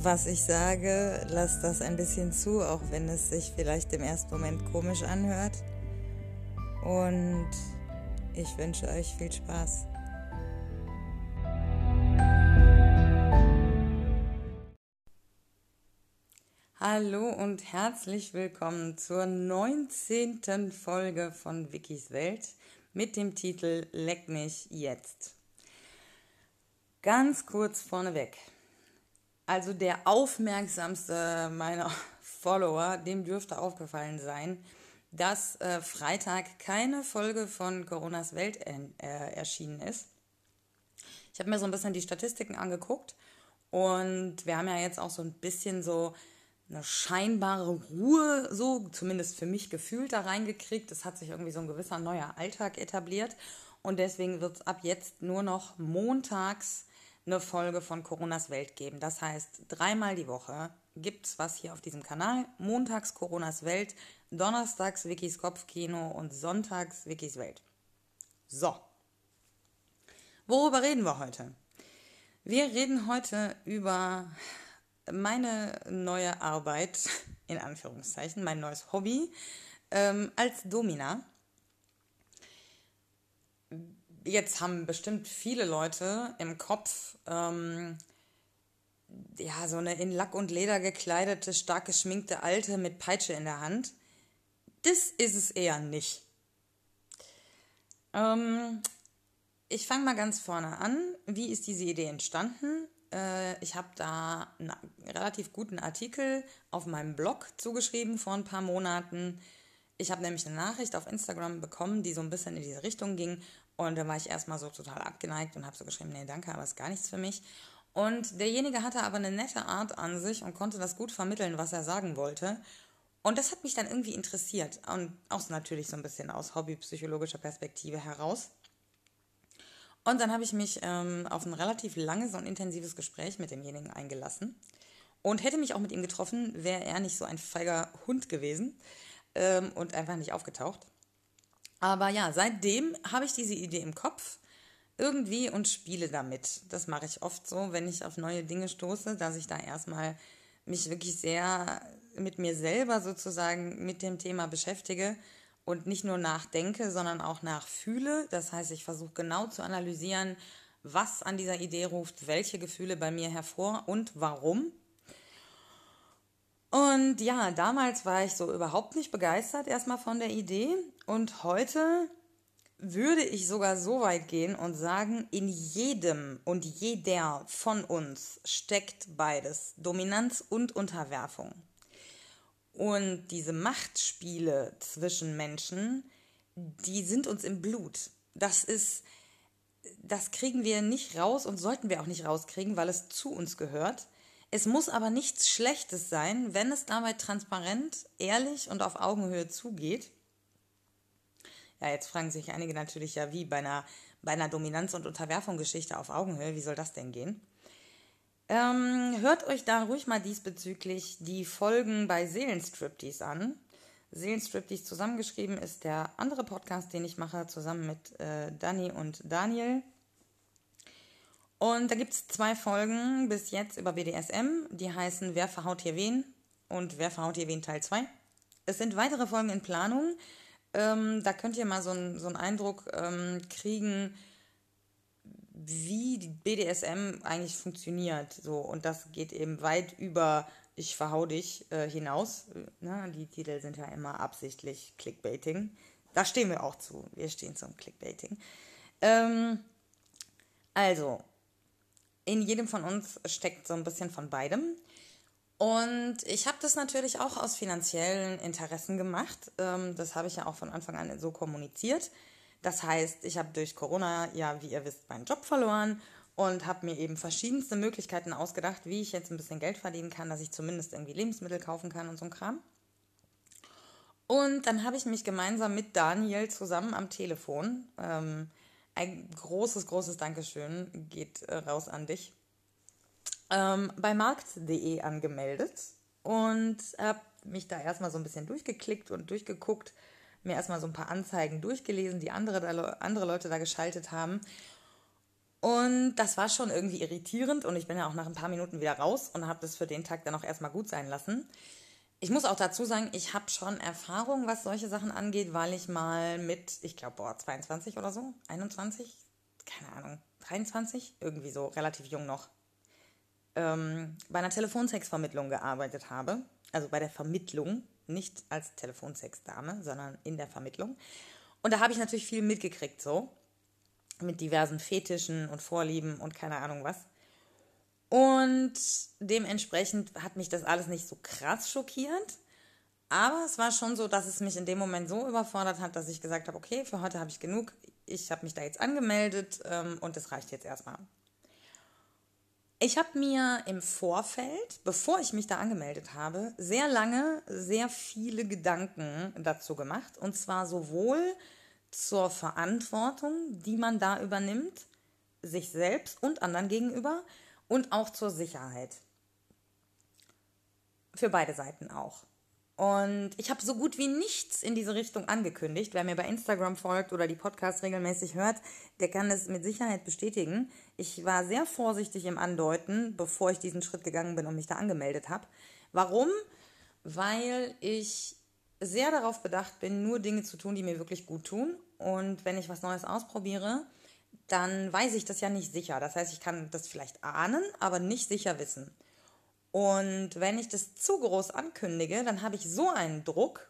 was ich sage, lasst das ein bisschen zu, auch wenn es sich vielleicht im ersten Moment komisch anhört. Und ich wünsche euch viel Spaß. Hallo und herzlich willkommen zur 19. Folge von Wikis Welt mit dem Titel Leck mich jetzt. Ganz kurz vorneweg. Also der aufmerksamste meiner Follower, dem dürfte aufgefallen sein, dass äh, Freitag keine Folge von Coronas Welt äh, erschienen ist. Ich habe mir so ein bisschen die Statistiken angeguckt und wir haben ja jetzt auch so ein bisschen so eine scheinbare Ruhe, so zumindest für mich gefühlt, da reingekriegt. Es hat sich irgendwie so ein gewisser neuer Alltag etabliert und deswegen wird es ab jetzt nur noch montags eine Folge von Coronas Welt geben. Das heißt, dreimal die Woche gibt es was hier auf diesem Kanal. Montags Coronas Welt, donnerstags Wikis Kopfkino und sonntags Wikis Welt. So. Worüber reden wir heute? Wir reden heute über meine neue Arbeit, in Anführungszeichen, mein neues Hobby ähm, als Domina jetzt haben bestimmt viele Leute im Kopf ähm, ja so eine in Lack und Leder gekleidete, stark geschminkte Alte mit Peitsche in der Hand. Das ist es eher nicht. Ähm, ich fange mal ganz vorne an. Wie ist diese Idee entstanden? Äh, ich habe da einen relativ guten Artikel auf meinem Blog zugeschrieben vor ein paar Monaten. Ich habe nämlich eine Nachricht auf Instagram bekommen, die so ein bisschen in diese Richtung ging und dann war ich erstmal so total abgeneigt und habe so geschrieben, nee, danke, aber ist gar nichts für mich. Und derjenige hatte aber eine nette Art an sich und konnte das gut vermitteln, was er sagen wollte. Und das hat mich dann irgendwie interessiert. Und auch natürlich so ein bisschen aus hobbypsychologischer Perspektive heraus. Und dann habe ich mich ähm, auf ein relativ langes und intensives Gespräch mit demjenigen eingelassen. Und hätte mich auch mit ihm getroffen, wäre er nicht so ein feiger Hund gewesen ähm, und einfach nicht aufgetaucht. Aber ja, seitdem habe ich diese Idee im Kopf irgendwie und spiele damit. Das mache ich oft so, wenn ich auf neue Dinge stoße, dass ich da erstmal mich wirklich sehr mit mir selber sozusagen mit dem Thema beschäftige und nicht nur nachdenke, sondern auch nachfühle. Das heißt, ich versuche genau zu analysieren, was an dieser Idee ruft, welche Gefühle bei mir hervor und warum. Und ja, damals war ich so überhaupt nicht begeistert erstmal von der Idee. Und heute würde ich sogar so weit gehen und sagen, in jedem und jeder von uns steckt beides, Dominanz und Unterwerfung. Und diese Machtspiele zwischen Menschen, die sind uns im Blut. Das ist, das kriegen wir nicht raus und sollten wir auch nicht rauskriegen, weil es zu uns gehört. Es muss aber nichts Schlechtes sein, wenn es dabei transparent, ehrlich und auf Augenhöhe zugeht. Ja, jetzt fragen sich einige natürlich ja, wie bei einer, bei einer Dominanz- und Unterwerfungsgeschichte auf Augenhöhe, wie soll das denn gehen? Ähm, hört euch da ruhig mal diesbezüglich die Folgen bei Seelenstriptease an. Seelenstriptease zusammengeschrieben ist der andere Podcast, den ich mache, zusammen mit äh, Dani und Daniel. Und da gibt es zwei Folgen bis jetzt über BDSM, die heißen Wer verhaut hier wen und Wer verhaut hier wen Teil 2. Es sind weitere Folgen in Planung. Ähm, da könnt ihr mal so, ein, so einen Eindruck ähm, kriegen, wie BDSM eigentlich funktioniert. So, und das geht eben weit über Ich verhau dich äh, hinaus. Ne? Die Titel sind ja immer absichtlich Clickbaiting. Da stehen wir auch zu. Wir stehen zum Clickbaiting. Ähm, also, in jedem von uns steckt so ein bisschen von beidem. Und ich habe das natürlich auch aus finanziellen Interessen gemacht. Ähm, das habe ich ja auch von Anfang an so kommuniziert. Das heißt, ich habe durch Corona ja, wie ihr wisst, meinen Job verloren und habe mir eben verschiedenste Möglichkeiten ausgedacht, wie ich jetzt ein bisschen Geld verdienen kann, dass ich zumindest irgendwie Lebensmittel kaufen kann und so ein Kram. Und dann habe ich mich gemeinsam mit Daniel zusammen am Telefon, ähm, ein großes, großes Dankeschön geht äh, raus an dich, ähm, bei markt.de angemeldet und habe mich da erstmal so ein bisschen durchgeklickt und durchgeguckt, mir erstmal so ein paar Anzeigen durchgelesen, die andere, andere Leute da geschaltet haben. Und das war schon irgendwie irritierend und ich bin ja auch nach ein paar Minuten wieder raus und habe das für den Tag dann auch erstmal gut sein lassen. Ich muss auch dazu sagen, ich habe schon Erfahrung, was solche Sachen angeht, weil ich mal mit, ich glaube, boah, 22 oder so, 21, keine Ahnung, 23, irgendwie so, relativ jung noch, ähm, bei einer Telefonsex-Vermittlung gearbeitet habe. Also bei der Vermittlung, nicht als Telefonsex-Dame, sondern in der Vermittlung. Und da habe ich natürlich viel mitgekriegt, so mit diversen Fetischen und Vorlieben und keine Ahnung was. Und dementsprechend hat mich das alles nicht so krass schockiert. Aber es war schon so, dass es mich in dem Moment so überfordert hat, dass ich gesagt habe, okay, für heute habe ich genug. Ich habe mich da jetzt angemeldet ähm, und das reicht jetzt erstmal. Ich habe mir im Vorfeld, bevor ich mich da angemeldet habe, sehr lange sehr viele Gedanken dazu gemacht. Und zwar sowohl zur Verantwortung, die man da übernimmt, sich selbst und anderen gegenüber, und auch zur Sicherheit. Für beide Seiten auch. Und ich habe so gut wie nichts in diese Richtung angekündigt. Wer mir bei Instagram folgt oder die Podcasts regelmäßig hört, der kann es mit Sicherheit bestätigen. Ich war sehr vorsichtig im Andeuten, bevor ich diesen Schritt gegangen bin und mich da angemeldet habe. Warum? Weil ich sehr darauf bedacht bin, nur Dinge zu tun, die mir wirklich gut tun. Und wenn ich was Neues ausprobiere, dann weiß ich das ja nicht sicher. Das heißt, ich kann das vielleicht ahnen, aber nicht sicher wissen. Und wenn ich das zu groß ankündige, dann habe ich so einen Druck,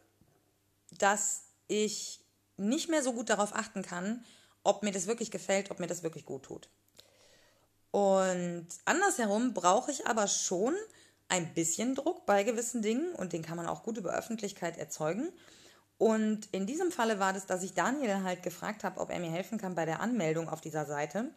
dass ich nicht mehr so gut darauf achten kann, ob mir das wirklich gefällt, ob mir das wirklich gut tut. Und andersherum brauche ich aber schon ein bisschen Druck bei gewissen Dingen und den kann man auch gut über Öffentlichkeit erzeugen. Und in diesem Falle war das, dass ich Daniel halt gefragt habe, ob er mir helfen kann bei der Anmeldung auf dieser Seite.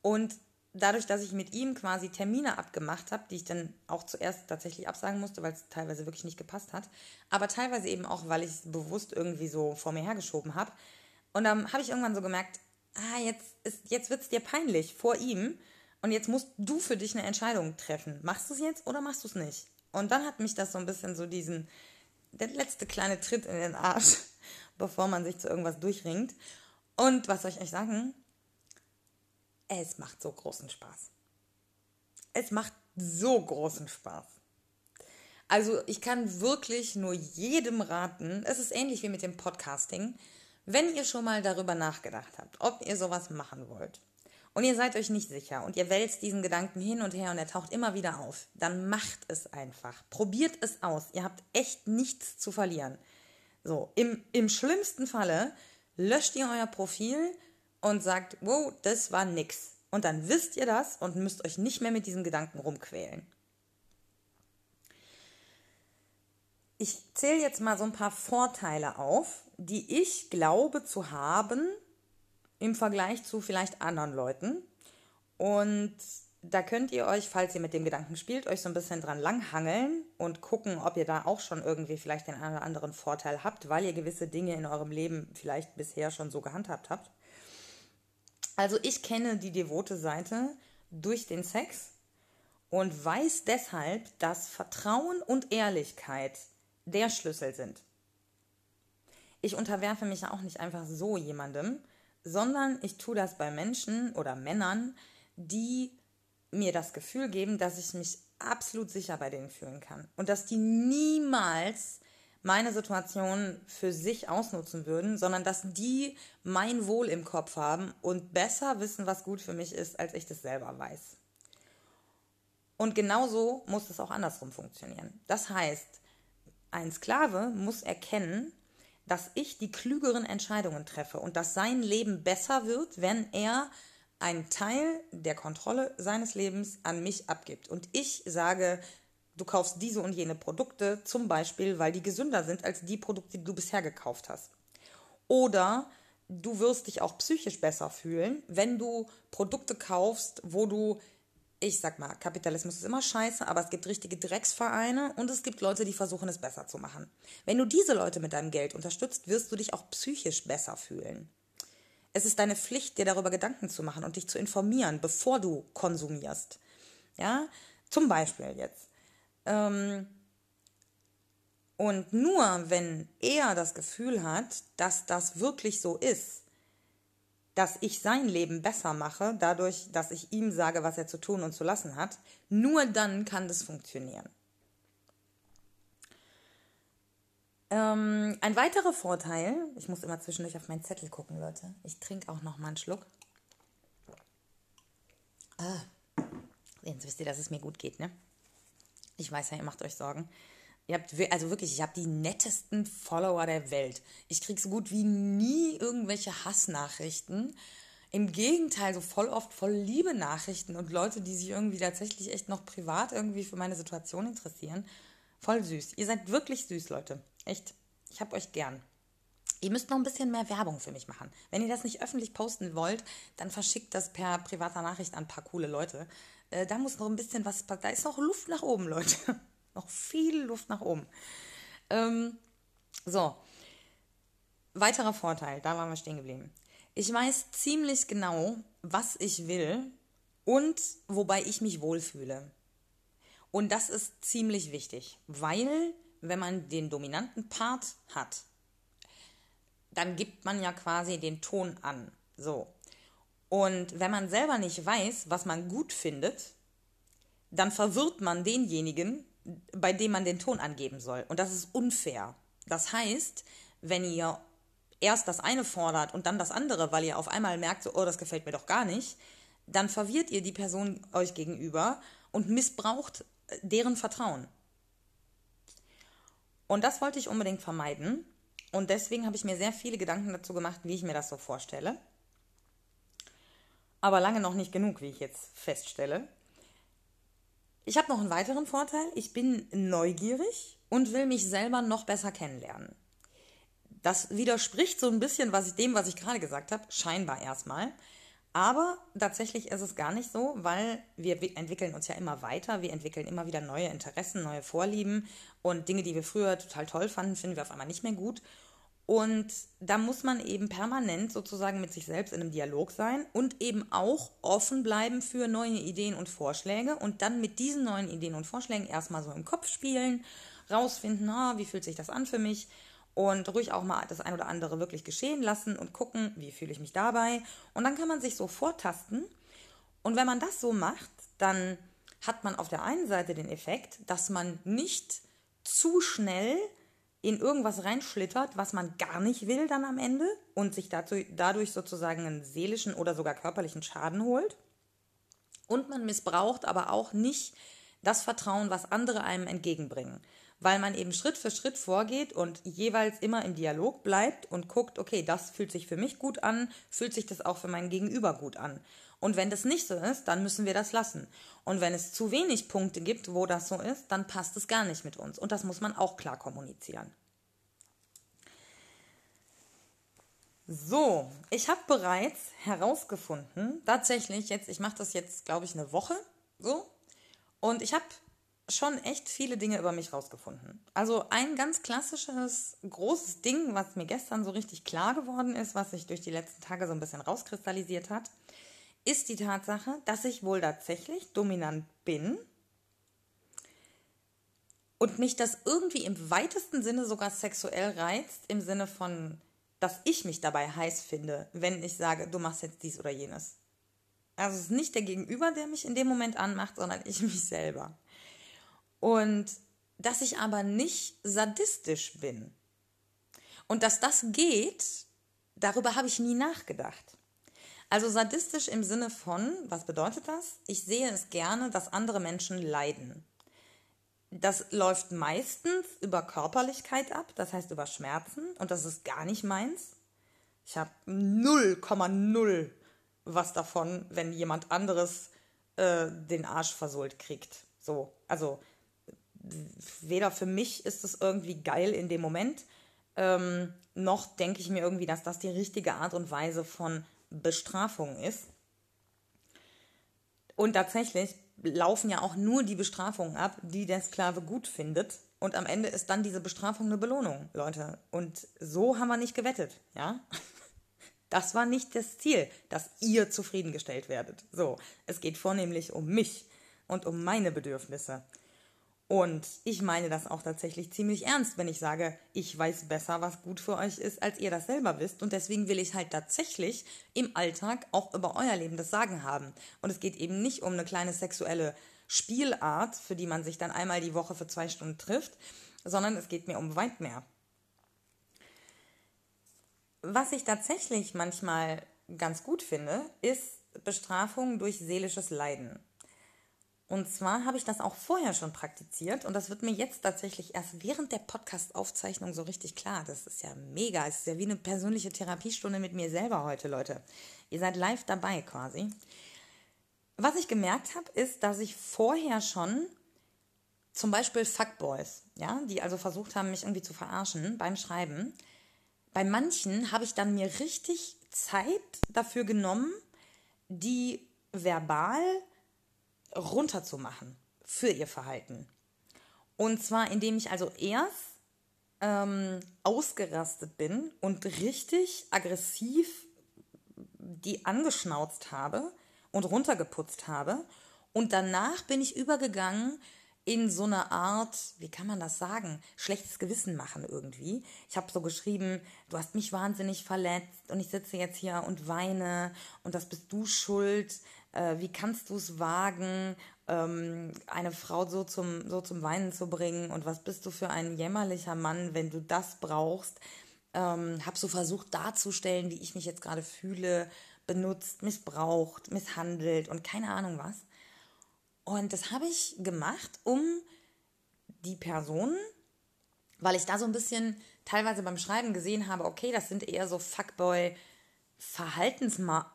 Und dadurch, dass ich mit ihm quasi Termine abgemacht habe, die ich dann auch zuerst tatsächlich absagen musste, weil es teilweise wirklich nicht gepasst hat, aber teilweise eben auch, weil ich es bewusst irgendwie so vor mir hergeschoben habe. Und dann habe ich irgendwann so gemerkt, ah, jetzt, jetzt wird es dir peinlich vor ihm und jetzt musst du für dich eine Entscheidung treffen. Machst du es jetzt oder machst du es nicht? Und dann hat mich das so ein bisschen so diesen, der letzte kleine Tritt in den Arsch, bevor man sich zu irgendwas durchringt. Und was soll ich euch sagen? Es macht so großen Spaß. Es macht so großen Spaß. Also ich kann wirklich nur jedem raten, es ist ähnlich wie mit dem Podcasting, wenn ihr schon mal darüber nachgedacht habt, ob ihr sowas machen wollt und ihr seid euch nicht sicher und ihr wälzt diesen Gedanken hin und her und er taucht immer wieder auf, dann macht es einfach. Probiert es aus. Ihr habt echt nichts zu verlieren. So, im, im schlimmsten Falle löscht ihr euer Profil und sagt, wow, das war nix. Und dann wisst ihr das und müsst euch nicht mehr mit diesen Gedanken rumquälen. Ich zähle jetzt mal so ein paar Vorteile auf, die ich glaube zu haben, im Vergleich zu vielleicht anderen Leuten. Und da könnt ihr euch, falls ihr mit dem Gedanken spielt, euch so ein bisschen dran langhangeln und gucken, ob ihr da auch schon irgendwie vielleicht den einen oder anderen Vorteil habt, weil ihr gewisse Dinge in eurem Leben vielleicht bisher schon so gehandhabt habt. Also ich kenne die devote Seite durch den Sex und weiß deshalb, dass Vertrauen und Ehrlichkeit der Schlüssel sind. Ich unterwerfe mich auch nicht einfach so jemandem, sondern ich tue das bei Menschen oder Männern, die mir das Gefühl geben, dass ich mich absolut sicher bei denen fühlen kann und dass die niemals meine Situation für sich ausnutzen würden, sondern dass die mein Wohl im Kopf haben und besser wissen, was gut für mich ist, als ich das selber weiß. Und genauso muss es auch andersrum funktionieren. Das heißt, ein Sklave muss erkennen, dass ich die klügeren Entscheidungen treffe und dass sein Leben besser wird, wenn er einen Teil der Kontrolle seines Lebens an mich abgibt. Und ich sage, du kaufst diese und jene Produkte, zum Beispiel, weil die gesünder sind als die Produkte, die du bisher gekauft hast. Oder du wirst dich auch psychisch besser fühlen, wenn du Produkte kaufst, wo du ich sag mal, Kapitalismus ist immer scheiße, aber es gibt richtige Drecksvereine und es gibt Leute, die versuchen es besser zu machen. Wenn du diese Leute mit deinem Geld unterstützt, wirst du dich auch psychisch besser fühlen. Es ist deine Pflicht, dir darüber Gedanken zu machen und dich zu informieren, bevor du konsumierst. Ja, zum Beispiel jetzt. Ähm und nur wenn er das Gefühl hat, dass das wirklich so ist, dass ich sein Leben besser mache, dadurch, dass ich ihm sage, was er zu tun und zu lassen hat, nur dann kann das funktionieren. Ähm, ein weiterer Vorteil, ich muss immer zwischendurch auf meinen Zettel gucken, Leute. Ich trinke auch noch mal einen Schluck. Ah, jetzt wisst ihr, dass es mir gut geht, ne? Ich weiß ja, ihr macht euch Sorgen. Ihr habt, also wirklich, ich habe die nettesten Follower der Welt. Ich kriege so gut wie nie irgendwelche Hassnachrichten. Im Gegenteil, so voll oft voll liebe Nachrichten und Leute, die sich irgendwie tatsächlich echt noch privat irgendwie für meine Situation interessieren. Voll süß. Ihr seid wirklich süß, Leute. Echt. Ich hab euch gern. Ihr müsst noch ein bisschen mehr Werbung für mich machen. Wenn ihr das nicht öffentlich posten wollt, dann verschickt das per privater Nachricht an ein paar coole Leute. Äh, da muss noch ein bisschen was, da ist noch Luft nach oben, Leute. noch viel Luft nach oben. Ähm, so. Weiterer Vorteil, da waren wir stehen geblieben. Ich weiß ziemlich genau, was ich will und wobei ich mich wohlfühle. Und das ist ziemlich wichtig, weil wenn man den dominanten Part hat, dann gibt man ja quasi den Ton an. So. Und wenn man selber nicht weiß, was man gut findet, dann verwirrt man denjenigen, bei dem man den Ton angeben soll. Und das ist unfair. Das heißt, wenn ihr erst das eine fordert und dann das andere, weil ihr auf einmal merkt, so, oh, das gefällt mir doch gar nicht, dann verwirrt ihr die Person euch gegenüber und missbraucht deren Vertrauen. Und das wollte ich unbedingt vermeiden. Und deswegen habe ich mir sehr viele Gedanken dazu gemacht, wie ich mir das so vorstelle. Aber lange noch nicht genug, wie ich jetzt feststelle. Ich habe noch einen weiteren Vorteil. Ich bin neugierig und will mich selber noch besser kennenlernen. Das widerspricht so ein bisschen was ich, dem, was ich gerade gesagt habe, scheinbar erstmal. Aber tatsächlich ist es gar nicht so, weil wir entwickeln uns ja immer weiter, wir entwickeln immer wieder neue Interessen, neue Vorlieben und Dinge, die wir früher total toll fanden, finden wir auf einmal nicht mehr gut. Und da muss man eben permanent sozusagen mit sich selbst in einem Dialog sein und eben auch offen bleiben für neue Ideen und Vorschläge und dann mit diesen neuen Ideen und Vorschlägen erstmal so im Kopf spielen, rausfinden, ah, wie fühlt sich das an für mich und ruhig auch mal das ein oder andere wirklich geschehen lassen und gucken, wie fühle ich mich dabei. Und dann kann man sich so vortasten. Und wenn man das so macht, dann hat man auf der einen Seite den Effekt, dass man nicht zu schnell in irgendwas reinschlittert, was man gar nicht will dann am Ende und sich dazu, dadurch sozusagen einen seelischen oder sogar körperlichen Schaden holt. Und man missbraucht aber auch nicht das Vertrauen, was andere einem entgegenbringen weil man eben Schritt für Schritt vorgeht und jeweils immer im Dialog bleibt und guckt, okay, das fühlt sich für mich gut an, fühlt sich das auch für mein Gegenüber gut an. Und wenn das nicht so ist, dann müssen wir das lassen. Und wenn es zu wenig Punkte gibt, wo das so ist, dann passt es gar nicht mit uns. Und das muss man auch klar kommunizieren. So, ich habe bereits herausgefunden, tatsächlich jetzt, ich mache das jetzt, glaube ich, eine Woche so, und ich habe schon echt viele Dinge über mich rausgefunden. Also ein ganz klassisches, großes Ding, was mir gestern so richtig klar geworden ist, was sich durch die letzten Tage so ein bisschen rauskristallisiert hat, ist die Tatsache, dass ich wohl tatsächlich dominant bin und mich das irgendwie im weitesten Sinne sogar sexuell reizt, im Sinne von, dass ich mich dabei heiß finde, wenn ich sage, du machst jetzt dies oder jenes. Also es ist nicht der Gegenüber, der mich in dem Moment anmacht, sondern ich mich selber. Und dass ich aber nicht sadistisch bin. Und dass das geht, darüber habe ich nie nachgedacht. Also sadistisch im Sinne von, was bedeutet das? Ich sehe es gerne, dass andere Menschen leiden. Das läuft meistens über Körperlichkeit ab, das heißt über Schmerzen und das ist gar nicht meins. Ich habe 0,0 was davon, wenn jemand anderes äh, den Arsch versohlt kriegt. So, also weder für mich ist es irgendwie geil in dem Moment, ähm, noch denke ich mir irgendwie, dass das die richtige Art und Weise von Bestrafung ist. Und tatsächlich laufen ja auch nur die Bestrafungen ab, die der Sklave gut findet. Und am Ende ist dann diese Bestrafung eine Belohnung, Leute. Und so haben wir nicht gewettet, ja? Das war nicht das Ziel, dass ihr zufriedengestellt werdet. So, es geht vornehmlich um mich und um meine Bedürfnisse. Und ich meine das auch tatsächlich ziemlich ernst, wenn ich sage, ich weiß besser, was gut für euch ist, als ihr das selber wisst. Und deswegen will ich halt tatsächlich im Alltag auch über euer Leben das Sagen haben. Und es geht eben nicht um eine kleine sexuelle Spielart, für die man sich dann einmal die Woche für zwei Stunden trifft, sondern es geht mir um weit mehr. Was ich tatsächlich manchmal ganz gut finde, ist Bestrafung durch seelisches Leiden. Und zwar habe ich das auch vorher schon praktiziert und das wird mir jetzt tatsächlich erst während der Podcast-Aufzeichnung so richtig klar. Das ist ja mega. Es ist ja wie eine persönliche Therapiestunde mit mir selber heute, Leute. Ihr seid live dabei quasi. Was ich gemerkt habe, ist, dass ich vorher schon zum Beispiel Fuckboys, ja, die also versucht haben, mich irgendwie zu verarschen beim Schreiben. Bei manchen habe ich dann mir richtig Zeit dafür genommen, die verbal runterzumachen für ihr Verhalten. Und zwar, indem ich also erst ähm, ausgerastet bin und richtig aggressiv die angeschnauzt habe und runtergeputzt habe. Und danach bin ich übergegangen in so eine Art, wie kann man das sagen, schlechtes Gewissen machen irgendwie. Ich habe so geschrieben, du hast mich wahnsinnig verletzt und ich sitze jetzt hier und weine und das bist du schuld. Äh, wie kannst du es wagen, ähm, eine Frau so zum, so zum Weinen zu bringen und was bist du für ein jämmerlicher Mann, wenn du das brauchst. Ähm, habe so versucht darzustellen, wie ich mich jetzt gerade fühle, benutzt, missbraucht, misshandelt und keine Ahnung was. Und das habe ich gemacht, um die Personen, weil ich da so ein bisschen teilweise beim Schreiben gesehen habe, okay, das sind eher so Fuckboy- Verhaltensma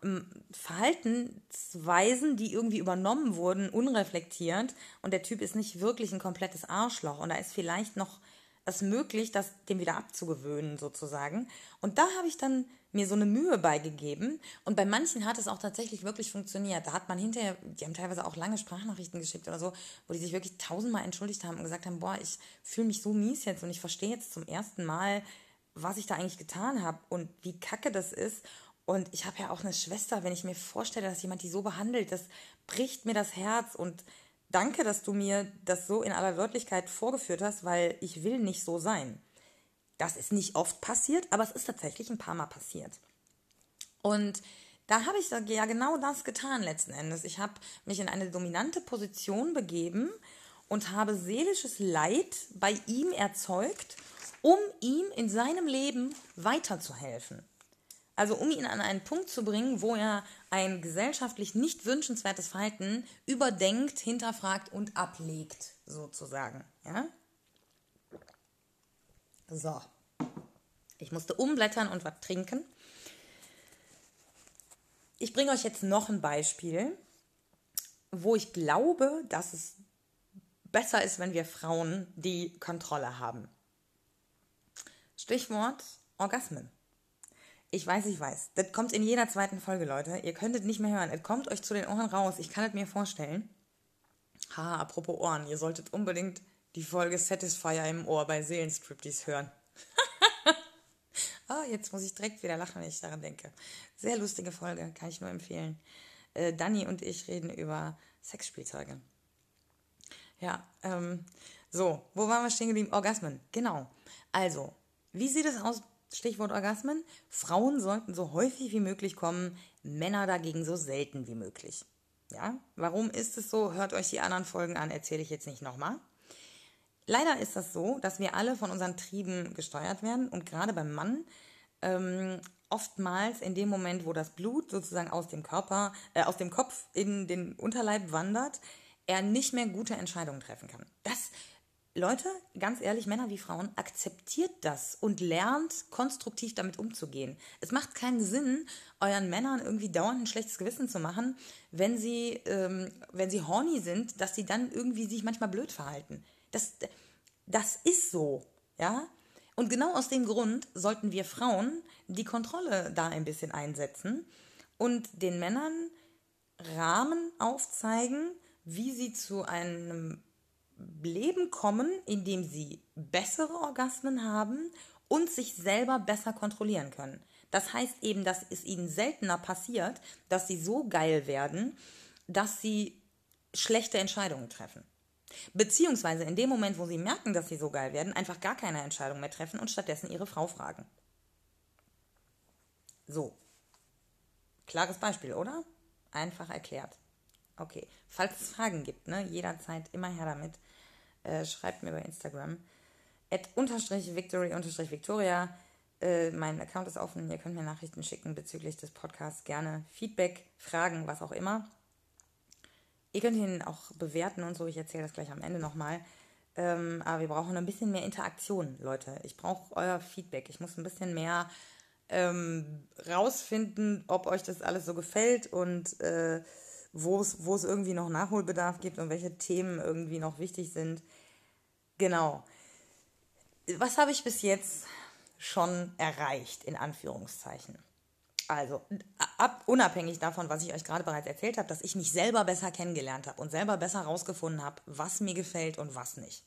Verhaltensweisen, die irgendwie übernommen wurden, unreflektiert und der Typ ist nicht wirklich ein komplettes Arschloch und da ist vielleicht noch es möglich, das dem wieder abzugewöhnen sozusagen. Und da habe ich dann mir so eine Mühe beigegeben und bei manchen hat es auch tatsächlich wirklich funktioniert. Da hat man hinterher, die haben teilweise auch lange Sprachnachrichten geschickt oder so, wo die sich wirklich tausendmal entschuldigt haben und gesagt haben, boah, ich fühle mich so mies jetzt und ich verstehe jetzt zum ersten Mal, was ich da eigentlich getan habe und wie kacke das ist und ich habe ja auch eine Schwester, wenn ich mir vorstelle, dass jemand die so behandelt, das bricht mir das Herz. Und danke, dass du mir das so in aller Deutlichkeit vorgeführt hast, weil ich will nicht so sein. Das ist nicht oft passiert, aber es ist tatsächlich ein paar Mal passiert. Und da habe ich ja genau das getan letzten Endes. Ich habe mich in eine dominante Position begeben und habe seelisches Leid bei ihm erzeugt, um ihm in seinem Leben weiterzuhelfen. Also um ihn an einen Punkt zu bringen, wo er ein gesellschaftlich nicht wünschenswertes Verhalten überdenkt, hinterfragt und ablegt, sozusagen. Ja? So. Ich musste umblättern und was trinken. Ich bringe euch jetzt noch ein Beispiel, wo ich glaube, dass es besser ist, wenn wir Frauen die Kontrolle haben. Stichwort Orgasmen. Ich weiß, ich weiß. Das kommt in jeder zweiten Folge, Leute. Ihr könntet nicht mehr hören. Es kommt euch zu den Ohren raus. Ich kann es mir vorstellen. Ha, apropos Ohren. Ihr solltet unbedingt die Folge Satisfier im Ohr bei Seelenstriptease hören. ah, jetzt muss ich direkt wieder lachen, wenn ich daran denke. Sehr lustige Folge, kann ich nur empfehlen. Äh, Dani und ich reden über Sexspielzeuge. Ja, ähm, so, wo waren wir stehen geblieben? Orgasmen, genau. Also, wie sieht es aus Stichwort Orgasmen. Frauen sollten so häufig wie möglich kommen, Männer dagegen so selten wie möglich. Ja, warum ist es so? Hört euch die anderen Folgen an, erzähle ich jetzt nicht nochmal. Leider ist das so, dass wir alle von unseren Trieben gesteuert werden und gerade beim Mann ähm, oftmals in dem Moment, wo das Blut sozusagen aus dem Körper, äh, aus dem Kopf in den Unterleib wandert, er nicht mehr gute Entscheidungen treffen kann. Das Leute, ganz ehrlich, Männer wie Frauen, akzeptiert das und lernt konstruktiv damit umzugehen. Es macht keinen Sinn, euren Männern irgendwie dauernd ein schlechtes Gewissen zu machen, wenn sie, ähm, wenn sie horny sind, dass sie dann irgendwie sich manchmal blöd verhalten. Das, das ist so, ja. Und genau aus dem Grund sollten wir Frauen die Kontrolle da ein bisschen einsetzen und den Männern Rahmen aufzeigen, wie sie zu einem Leben kommen, in dem sie bessere Orgasmen haben und sich selber besser kontrollieren können. Das heißt eben, dass es ihnen seltener passiert, dass sie so geil werden, dass sie schlechte Entscheidungen treffen. Beziehungsweise in dem Moment, wo sie merken, dass sie so geil werden, einfach gar keine Entscheidung mehr treffen und stattdessen ihre Frau fragen. So. Klares Beispiel, oder? Einfach erklärt. Okay. Falls es Fragen gibt, ne, jederzeit immer her damit. Äh, schreibt mir bei Instagram. At unterstrich Victory unterstrich Victoria. Äh, mein Account ist offen. Ihr könnt mir Nachrichten schicken bezüglich des Podcasts. Gerne Feedback, Fragen, was auch immer. Ihr könnt ihn auch bewerten und so. Ich erzähle das gleich am Ende nochmal. Ähm, aber wir brauchen ein bisschen mehr Interaktion, Leute. Ich brauche euer Feedback. Ich muss ein bisschen mehr ähm, rausfinden, ob euch das alles so gefällt und äh, wo es irgendwie noch Nachholbedarf gibt und welche Themen irgendwie noch wichtig sind. Genau. Was habe ich bis jetzt schon erreicht, in Anführungszeichen? Also, ab, unabhängig davon, was ich euch gerade bereits erzählt habe, dass ich mich selber besser kennengelernt habe und selber besser herausgefunden habe, was mir gefällt und was nicht.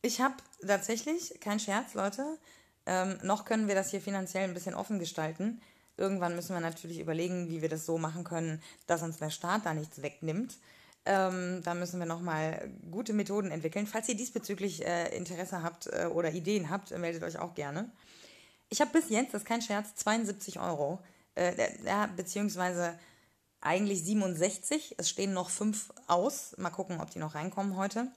Ich habe tatsächlich, kein Scherz, Leute, ähm, noch können wir das hier finanziell ein bisschen offen gestalten. Irgendwann müssen wir natürlich überlegen, wie wir das so machen können, dass uns der Staat da nichts wegnimmt. Ähm, da müssen wir nochmal gute Methoden entwickeln. Falls ihr diesbezüglich äh, Interesse habt äh, oder Ideen habt, meldet euch auch gerne. Ich habe bis jetzt, das ist kein Scherz, 72 Euro. Äh, ja, beziehungsweise eigentlich 67. Es stehen noch fünf aus. Mal gucken, ob die noch reinkommen heute.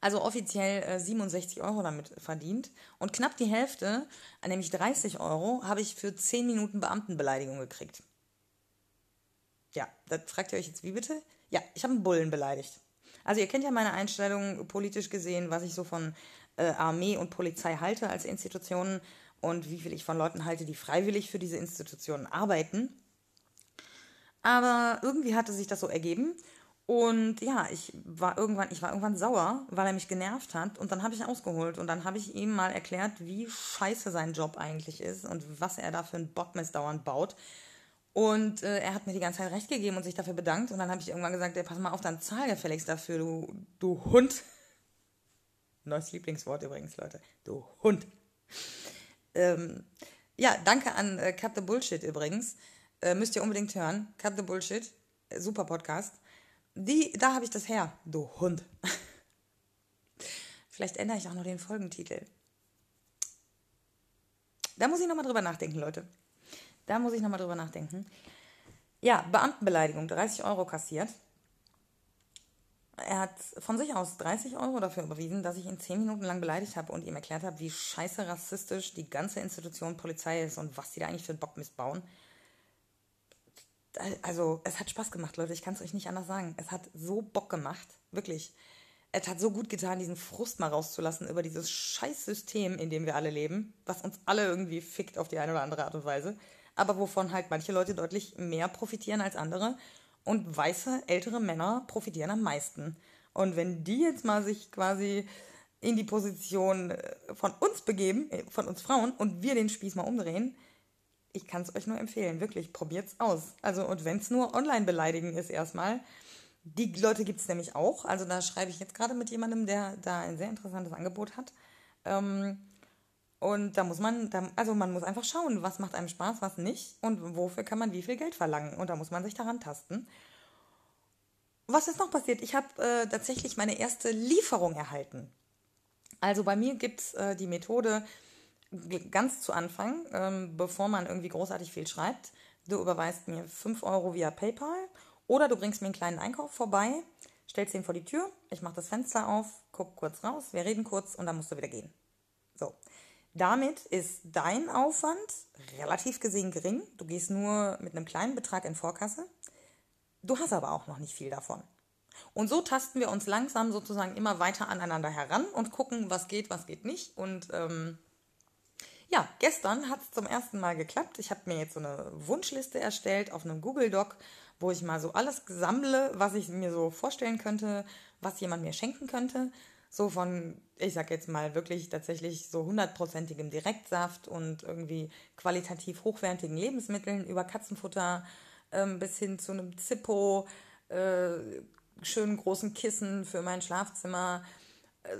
Also offiziell äh, 67 Euro damit verdient. Und knapp die Hälfte, nämlich 30 Euro, habe ich für 10 Minuten Beamtenbeleidigung gekriegt. Ja, das fragt ihr euch jetzt wie bitte? Ja, ich habe einen Bullen beleidigt. Also ihr kennt ja meine Einstellung politisch gesehen, was ich so von äh, Armee und Polizei halte als Institutionen und wie viel ich von Leuten halte, die freiwillig für diese Institutionen arbeiten. Aber irgendwie hatte sich das so ergeben. Und ja, ich war irgendwann, ich war irgendwann sauer, weil er mich genervt hat. Und dann habe ich ausgeholt und dann habe ich ihm mal erklärt, wie scheiße sein Job eigentlich ist und was er da für einen Bockmist dauernd baut. Und äh, er hat mir die ganze Zeit recht gegeben und sich dafür bedankt. Und dann habe ich irgendwann gesagt, ey, pass mal auf, dann zahl gefälligst dafür, du, du Hund. Neues Lieblingswort übrigens, Leute. Du Hund. Ähm, ja, danke an äh, Cut the Bullshit übrigens. Äh, müsst ihr unbedingt hören. Cut the Bullshit. Super Podcast. Die, da habe ich das her, du Hund. Vielleicht ändere ich auch noch den Folgentitel. Da muss ich nochmal drüber nachdenken, Leute. Da muss ich nochmal drüber nachdenken. Ja, Beamtenbeleidigung, 30 Euro kassiert. Er hat von sich aus 30 Euro dafür überwiesen, dass ich ihn 10 Minuten lang beleidigt habe und ihm erklärt habe, wie scheiße rassistisch die ganze Institution Polizei ist und was die da eigentlich für einen Bock missbauen. Also, es hat Spaß gemacht, Leute. Ich kann es euch nicht anders sagen. Es hat so Bock gemacht. Wirklich. Es hat so gut getan, diesen Frust mal rauszulassen über dieses scheiß System, in dem wir alle leben, was uns alle irgendwie fickt auf die eine oder andere Art und Weise, aber wovon halt manche Leute deutlich mehr profitieren als andere und weiße ältere Männer profitieren am meisten. Und wenn die jetzt mal sich quasi in die Position äh, von uns begeben, äh, von uns Frauen, und wir den Spieß mal umdrehen, ich kann es euch nur empfehlen, wirklich, probiert's aus. Also, und wenn es nur online beleidigen ist erstmal, die Leute gibt es nämlich auch. Also da schreibe ich jetzt gerade mit jemandem, der da ein sehr interessantes Angebot hat. Ähm, und da muss man, also man muss einfach schauen, was macht einem Spaß, was nicht und wofür kann man wie viel Geld verlangen. Und da muss man sich daran tasten. Was ist noch passiert? Ich habe äh, tatsächlich meine erste Lieferung erhalten. Also bei mir gibt es äh, die Methode ganz zu Anfang, ähm, bevor man irgendwie großartig viel schreibt. Du überweist mir 5 Euro via PayPal oder du bringst mir einen kleinen Einkauf vorbei, stellst ihn vor die Tür, ich mache das Fenster auf, guck kurz raus, wir reden kurz und dann musst du wieder gehen. So. Damit ist dein Aufwand relativ gesehen gering. Du gehst nur mit einem kleinen Betrag in Vorkasse. Du hast aber auch noch nicht viel davon. Und so tasten wir uns langsam sozusagen immer weiter aneinander heran und gucken, was geht, was geht nicht. Und ähm, ja, gestern hat es zum ersten Mal geklappt. Ich habe mir jetzt so eine Wunschliste erstellt auf einem Google Doc, wo ich mal so alles sammle, was ich mir so vorstellen könnte, was jemand mir schenken könnte so von, ich sag jetzt mal wirklich tatsächlich so hundertprozentigem Direktsaft und irgendwie qualitativ hochwertigen Lebensmitteln über Katzenfutter ähm, bis hin zu einem Zippo, äh, schönen großen Kissen für mein Schlafzimmer, äh,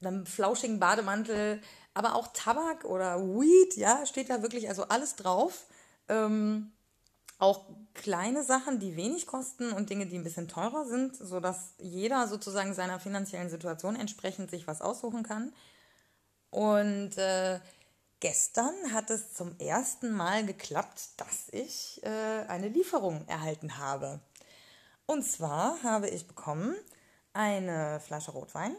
einem flauschigen Bademantel, aber auch Tabak oder Weed, ja, steht da wirklich also alles drauf. Ähm, auch kleine Sachen, die wenig kosten und Dinge, die ein bisschen teurer sind, sodass jeder sozusagen seiner finanziellen Situation entsprechend sich was aussuchen kann. Und äh, gestern hat es zum ersten Mal geklappt, dass ich äh, eine Lieferung erhalten habe. Und zwar habe ich bekommen eine Flasche Rotwein,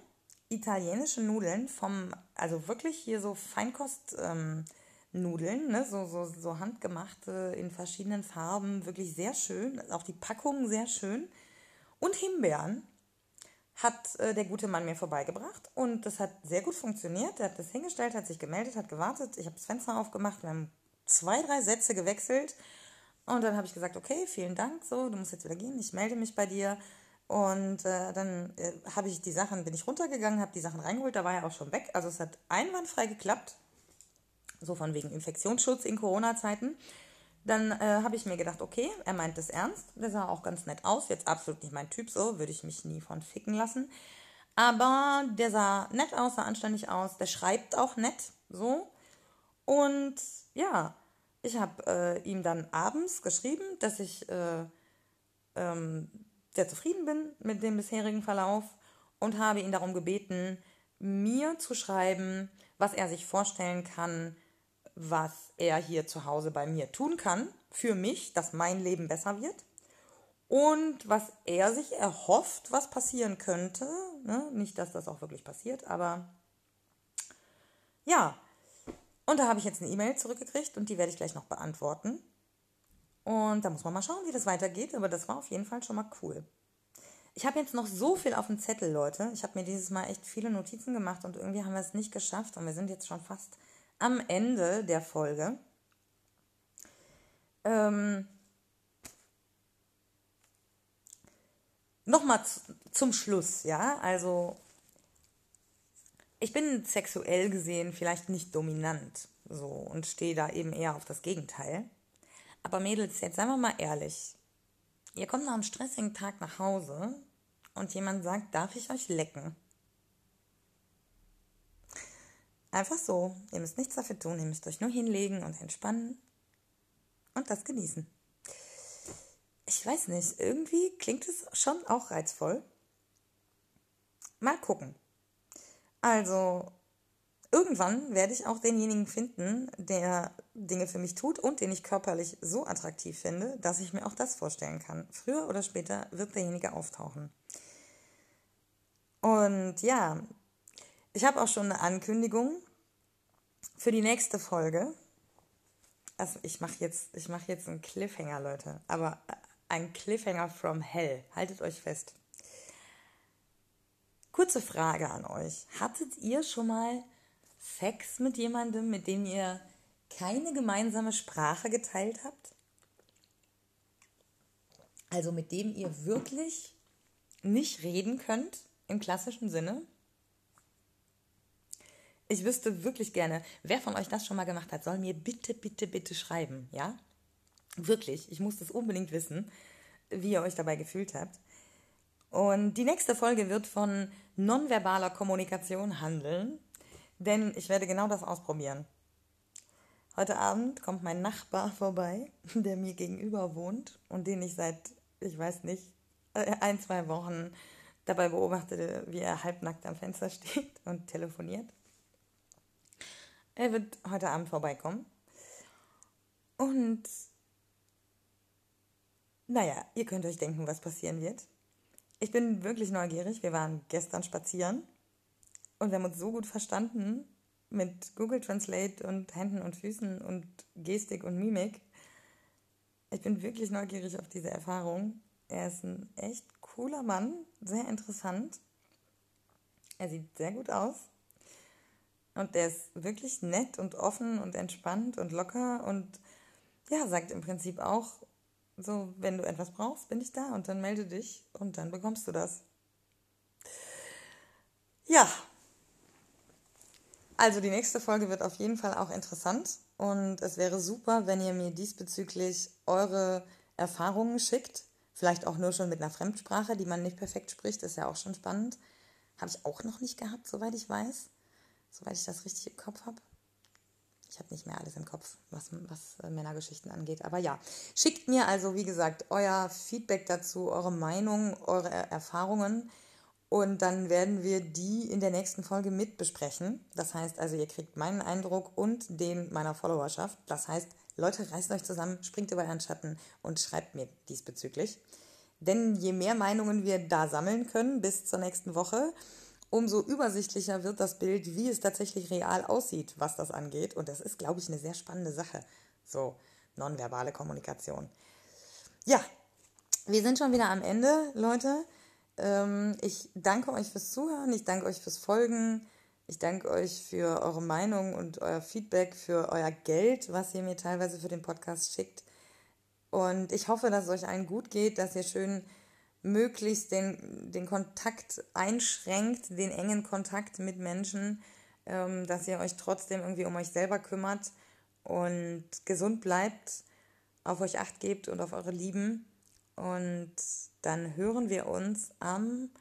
italienische Nudeln vom, also wirklich hier so Feinkostnudeln, ähm, ne? so, so, so handgemachte in verschiedenen Farben, wirklich sehr schön, auch die Packung sehr schön. Und Himbeeren hat äh, der gute Mann mir vorbeigebracht und das hat sehr gut funktioniert. Er hat das hingestellt, hat sich gemeldet, hat gewartet. Ich habe das Fenster aufgemacht, wir haben zwei, drei Sätze gewechselt und dann habe ich gesagt, okay, vielen Dank, so, du musst jetzt wieder gehen, ich melde mich bei dir. Und äh, dann äh, habe ich die Sachen, bin ich runtergegangen, habe die Sachen reingeholt, da war er auch schon weg. Also es hat einwandfrei geklappt, so von wegen Infektionsschutz in Corona-Zeiten. Dann äh, habe ich mir gedacht, okay, er meint es ernst. Der sah auch ganz nett aus. Jetzt absolut nicht mein Typ, so würde ich mich nie von ficken lassen. Aber der sah nett aus, sah anständig aus. Der schreibt auch nett, so. Und ja, ich habe äh, ihm dann abends geschrieben, dass ich äh, ähm, sehr zufrieden bin mit dem bisherigen Verlauf und habe ihn darum gebeten, mir zu schreiben, was er sich vorstellen kann, was er hier zu Hause bei mir tun kann, für mich, dass mein Leben besser wird. Und was er sich erhofft, was passieren könnte. Ne? Nicht, dass das auch wirklich passiert, aber ja. Und da habe ich jetzt eine E-Mail zurückgekriegt und die werde ich gleich noch beantworten. Und da muss man mal schauen, wie das weitergeht, aber das war auf jeden Fall schon mal cool. Ich habe jetzt noch so viel auf dem Zettel, Leute. Ich habe mir dieses Mal echt viele Notizen gemacht und irgendwie haben wir es nicht geschafft und wir sind jetzt schon fast am Ende der Folge. Ähm, Nochmal zum Schluss, ja, also ich bin sexuell gesehen vielleicht nicht dominant so und stehe da eben eher auf das Gegenteil. Aber Mädels, jetzt seien wir mal ehrlich. Ihr kommt nach einem stressigen Tag nach Hause und jemand sagt, darf ich euch lecken? Einfach so. Ihr müsst nichts dafür tun. Ihr müsst euch nur hinlegen und entspannen und das genießen. Ich weiß nicht, irgendwie klingt es schon auch reizvoll. Mal gucken. Also, irgendwann werde ich auch denjenigen finden, der Dinge für mich tut und den ich körperlich so attraktiv finde, dass ich mir auch das vorstellen kann. Früher oder später wird derjenige auftauchen. Und ja, ich habe auch schon eine Ankündigung für die nächste Folge. Also ich mache jetzt, ich jetzt einen Cliffhanger, Leute. Aber ein Cliffhanger from Hell. Haltet euch fest. Kurze Frage an euch. Hattet ihr schon mal Sex mit jemandem, mit dem ihr keine gemeinsame Sprache geteilt habt? Also mit dem ihr wirklich nicht reden könnt im klassischen Sinne? Ich wüsste wirklich gerne, wer von euch das schon mal gemacht hat, soll mir bitte, bitte, bitte schreiben, ja? Wirklich, ich muss das unbedingt wissen, wie ihr euch dabei gefühlt habt. Und die nächste Folge wird von nonverbaler Kommunikation handeln, denn ich werde genau das ausprobieren. Heute Abend kommt mein Nachbar vorbei, der mir gegenüber wohnt und den ich seit, ich weiß nicht, äh, ein, zwei Wochen dabei beobachtete, wie er halbnackt am Fenster steht und telefoniert. Er wird heute Abend vorbeikommen. Und naja, ihr könnt euch denken, was passieren wird. Ich bin wirklich neugierig. Wir waren gestern spazieren und wir haben uns so gut verstanden mit Google Translate und Händen und Füßen und Gestik und Mimik. Ich bin wirklich neugierig auf diese Erfahrung. Er ist ein echt cooler Mann, sehr interessant. Er sieht sehr gut aus. Und der ist wirklich nett und offen und entspannt und locker und ja, sagt im Prinzip auch, so, wenn du etwas brauchst, bin ich da und dann melde dich und dann bekommst du das. Ja. Also die nächste Folge wird auf jeden Fall auch interessant und es wäre super, wenn ihr mir diesbezüglich eure Erfahrungen schickt. Vielleicht auch nur schon mit einer Fremdsprache, die man nicht perfekt spricht, ist ja auch schon spannend. Habe ich auch noch nicht gehabt, soweit ich weiß. Soweit ich das richtig im Kopf habe. Ich habe nicht mehr alles im Kopf, was, was äh, Männergeschichten angeht. Aber ja, schickt mir also, wie gesagt, euer Feedback dazu, eure Meinung, eure Erfahrungen. Und dann werden wir die in der nächsten Folge mit besprechen. Das heißt also, ihr kriegt meinen Eindruck und den meiner Followerschaft. Das heißt, Leute, reißt euch zusammen, springt über euren Schatten und schreibt mir diesbezüglich. Denn je mehr Meinungen wir da sammeln können bis zur nächsten Woche, umso übersichtlicher wird das Bild, wie es tatsächlich real aussieht, was das angeht. Und das ist, glaube ich, eine sehr spannende Sache. So, nonverbale Kommunikation. Ja, wir sind schon wieder am Ende, Leute. Ähm, ich danke euch fürs Zuhören, ich danke euch fürs Folgen. Ich danke euch für eure Meinung und euer Feedback, für euer Geld, was ihr mir teilweise für den Podcast schickt. Und ich hoffe, dass es euch allen gut geht, dass ihr schön möglichst den, den Kontakt einschränkt, den engen Kontakt mit Menschen, ähm, dass ihr euch trotzdem irgendwie um euch selber kümmert und gesund bleibt, auf euch acht gebt und auf eure Lieben. Und dann hören wir uns am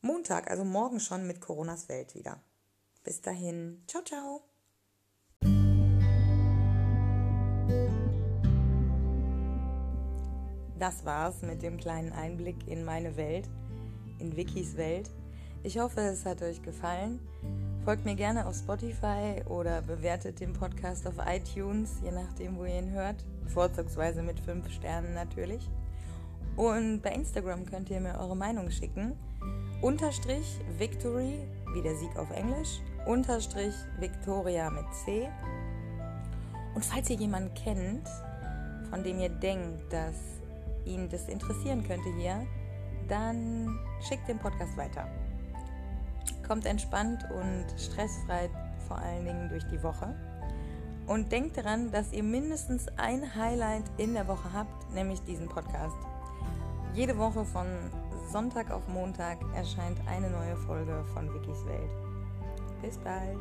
Montag, also morgen schon mit Coronas Welt wieder. Bis dahin, ciao, ciao. Das war's mit dem kleinen Einblick in meine Welt, in Wikis Welt. Ich hoffe, es hat euch gefallen. Folgt mir gerne auf Spotify oder bewertet den Podcast auf iTunes, je nachdem, wo ihr ihn hört. Vorzugsweise mit 5 Sternen natürlich. Und bei Instagram könnt ihr mir eure Meinung schicken. Unterstrich Victory, wie der Sieg auf Englisch unterstrich Victoria mit C. Und falls ihr jemanden kennt, von dem ihr denkt, dass ihn das interessieren könnte hier, dann schickt den Podcast weiter. Kommt entspannt und stressfrei vor allen Dingen durch die Woche. Und denkt daran, dass ihr mindestens ein Highlight in der Woche habt, nämlich diesen Podcast. Jede Woche von Sonntag auf Montag erscheint eine neue Folge von Wikis Welt. Bis bald.